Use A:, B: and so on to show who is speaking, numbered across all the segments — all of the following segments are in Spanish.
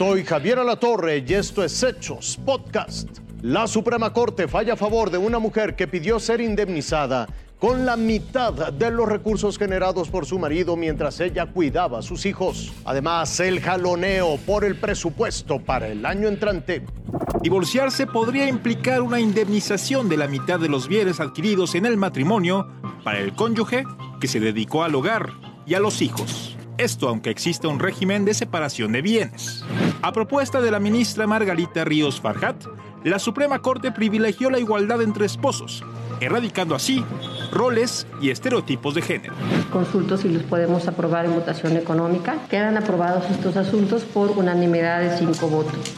A: Soy Javier Alatorre y esto es Hechos Podcast. La Suprema Corte falla a favor de una mujer que pidió ser indemnizada con la mitad de los recursos generados por su marido mientras ella cuidaba a sus hijos. Además, el jaloneo por el presupuesto para el año entrante.
B: Divorciarse podría implicar una indemnización de la mitad de los bienes adquiridos en el matrimonio para el cónyuge que se dedicó al hogar y a los hijos. Esto aunque exista un régimen de separación de bienes. A propuesta de la ministra Margarita Ríos Farhat, la Suprema Corte privilegió la igualdad entre esposos, erradicando así roles y estereotipos de género.
C: Consulto si los podemos aprobar en votación económica. Quedan aprobados estos asuntos por unanimidad de cinco votos.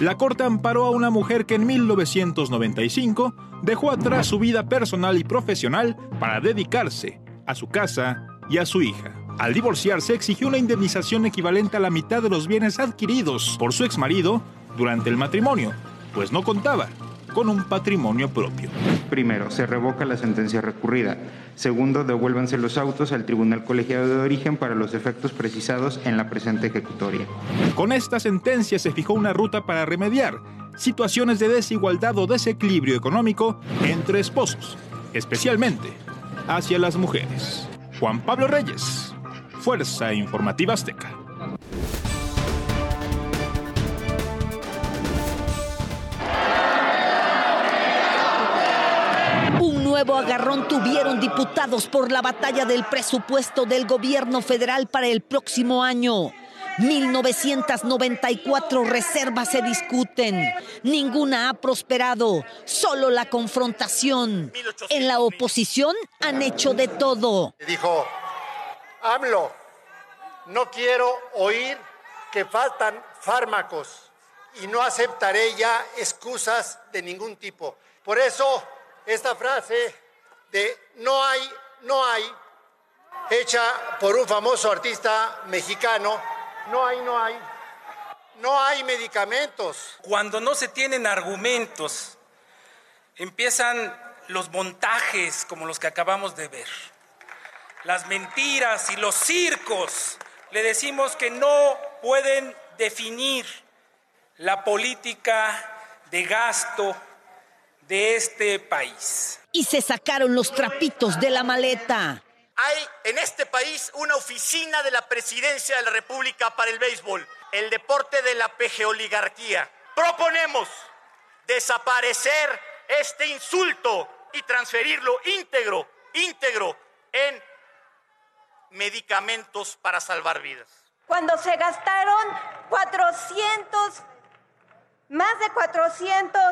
B: La Corte amparó a una mujer que en 1995 dejó atrás su vida personal y profesional para dedicarse a su casa y a su hija. Al divorciarse exigió una indemnización equivalente a la mitad de los bienes adquiridos por su exmarido durante el matrimonio, pues no contaba con un patrimonio propio.
D: Primero, se revoca la sentencia recurrida. Segundo, devuélvanse los autos al Tribunal Colegiado de Origen para los efectos precisados en la presente ejecutoria.
B: Con esta sentencia se fijó una ruta para remediar situaciones de desigualdad o desequilibrio económico entre esposos, especialmente hacia las mujeres. Juan Pablo Reyes, Fuerza Informativa Azteca.
E: Un nuevo agarrón tuvieron diputados por la batalla del presupuesto del gobierno federal para el próximo año. 1994 reservas se discuten. Ninguna ha prosperado, solo la confrontación. En la oposición han hecho de todo.
F: Dijo, AMLO, no quiero oír que faltan fármacos y no aceptaré ya excusas de ningún tipo. Por eso, esta frase de no hay, no hay, hecha por un famoso artista mexicano, no hay, no hay, no hay medicamentos.
G: Cuando no se tienen argumentos, empiezan los montajes como los que acabamos de ver. Las mentiras y los circos. Le decimos que no pueden definir la política de gasto de este país.
E: Y se sacaron los trapitos de la maleta.
F: Hay en este país una oficina de la presidencia de la República para el béisbol, el deporte de la pejeoligarquía. Proponemos desaparecer este insulto y transferirlo íntegro, íntegro en medicamentos para salvar vidas.
H: Cuando se gastaron 400, más de 400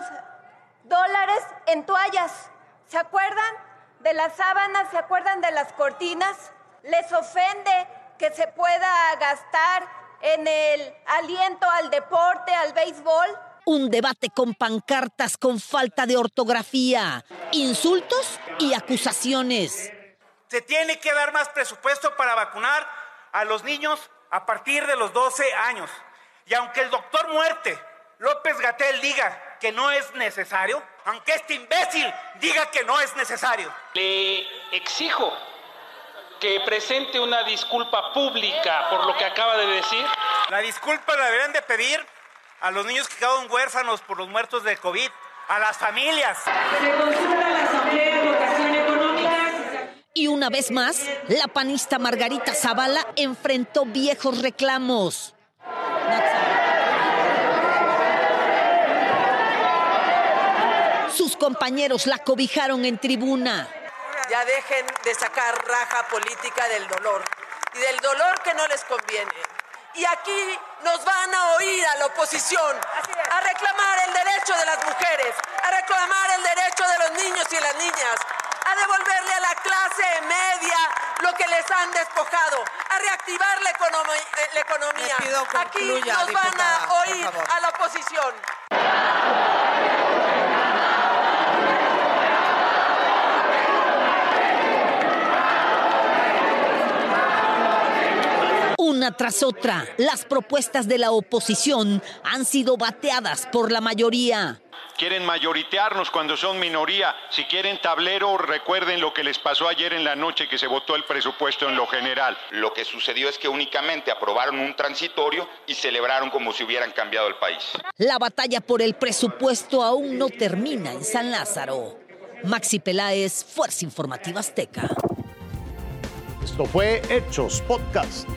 H: dólares en toallas, ¿se acuerdan? De las sábanas, ¿se acuerdan de las cortinas? ¿Les ofende que se pueda gastar en el aliento al deporte, al béisbol?
E: Un debate con pancartas con falta de ortografía, insultos y acusaciones.
G: Se tiene que dar más presupuesto para vacunar a los niños a partir de los 12 años. Y aunque el doctor Muerte, López Gatel, diga que no es necesario, aunque este imbécil diga que no es necesario.
I: Le exijo que presente una disculpa pública por lo que acaba de decir.
G: La disculpa la deberían de pedir a los niños que quedaron huérfanos por los muertos de COVID, a las familias.
H: Se consulta la Asamblea de Votación Económica.
E: Y una vez más, la panista Margarita Zavala enfrentó viejos reclamos. Sus compañeros la cobijaron en tribuna.
J: Ya dejen de sacar raja política del dolor y del dolor que no les conviene. Y aquí nos van a oír a la oposición a reclamar el derecho de las mujeres, a reclamar el derecho de los niños y las niñas, a devolverle a la clase media lo que les han despojado, a reactivar la, economi- eh, la economía. Aquí nos van a oír a la oposición.
E: Una tras otra, las propuestas de la oposición han sido bateadas por la mayoría.
K: Quieren mayoritearnos cuando son minoría. Si quieren tablero, recuerden lo que les pasó ayer en la noche que se votó el presupuesto en lo general.
L: Lo que sucedió es que únicamente aprobaron un transitorio y celebraron como si hubieran cambiado el país.
E: La batalla por el presupuesto aún no termina en San Lázaro. Maxi Peláez, Fuerza Informativa Azteca.
A: Esto fue Hechos Podcast.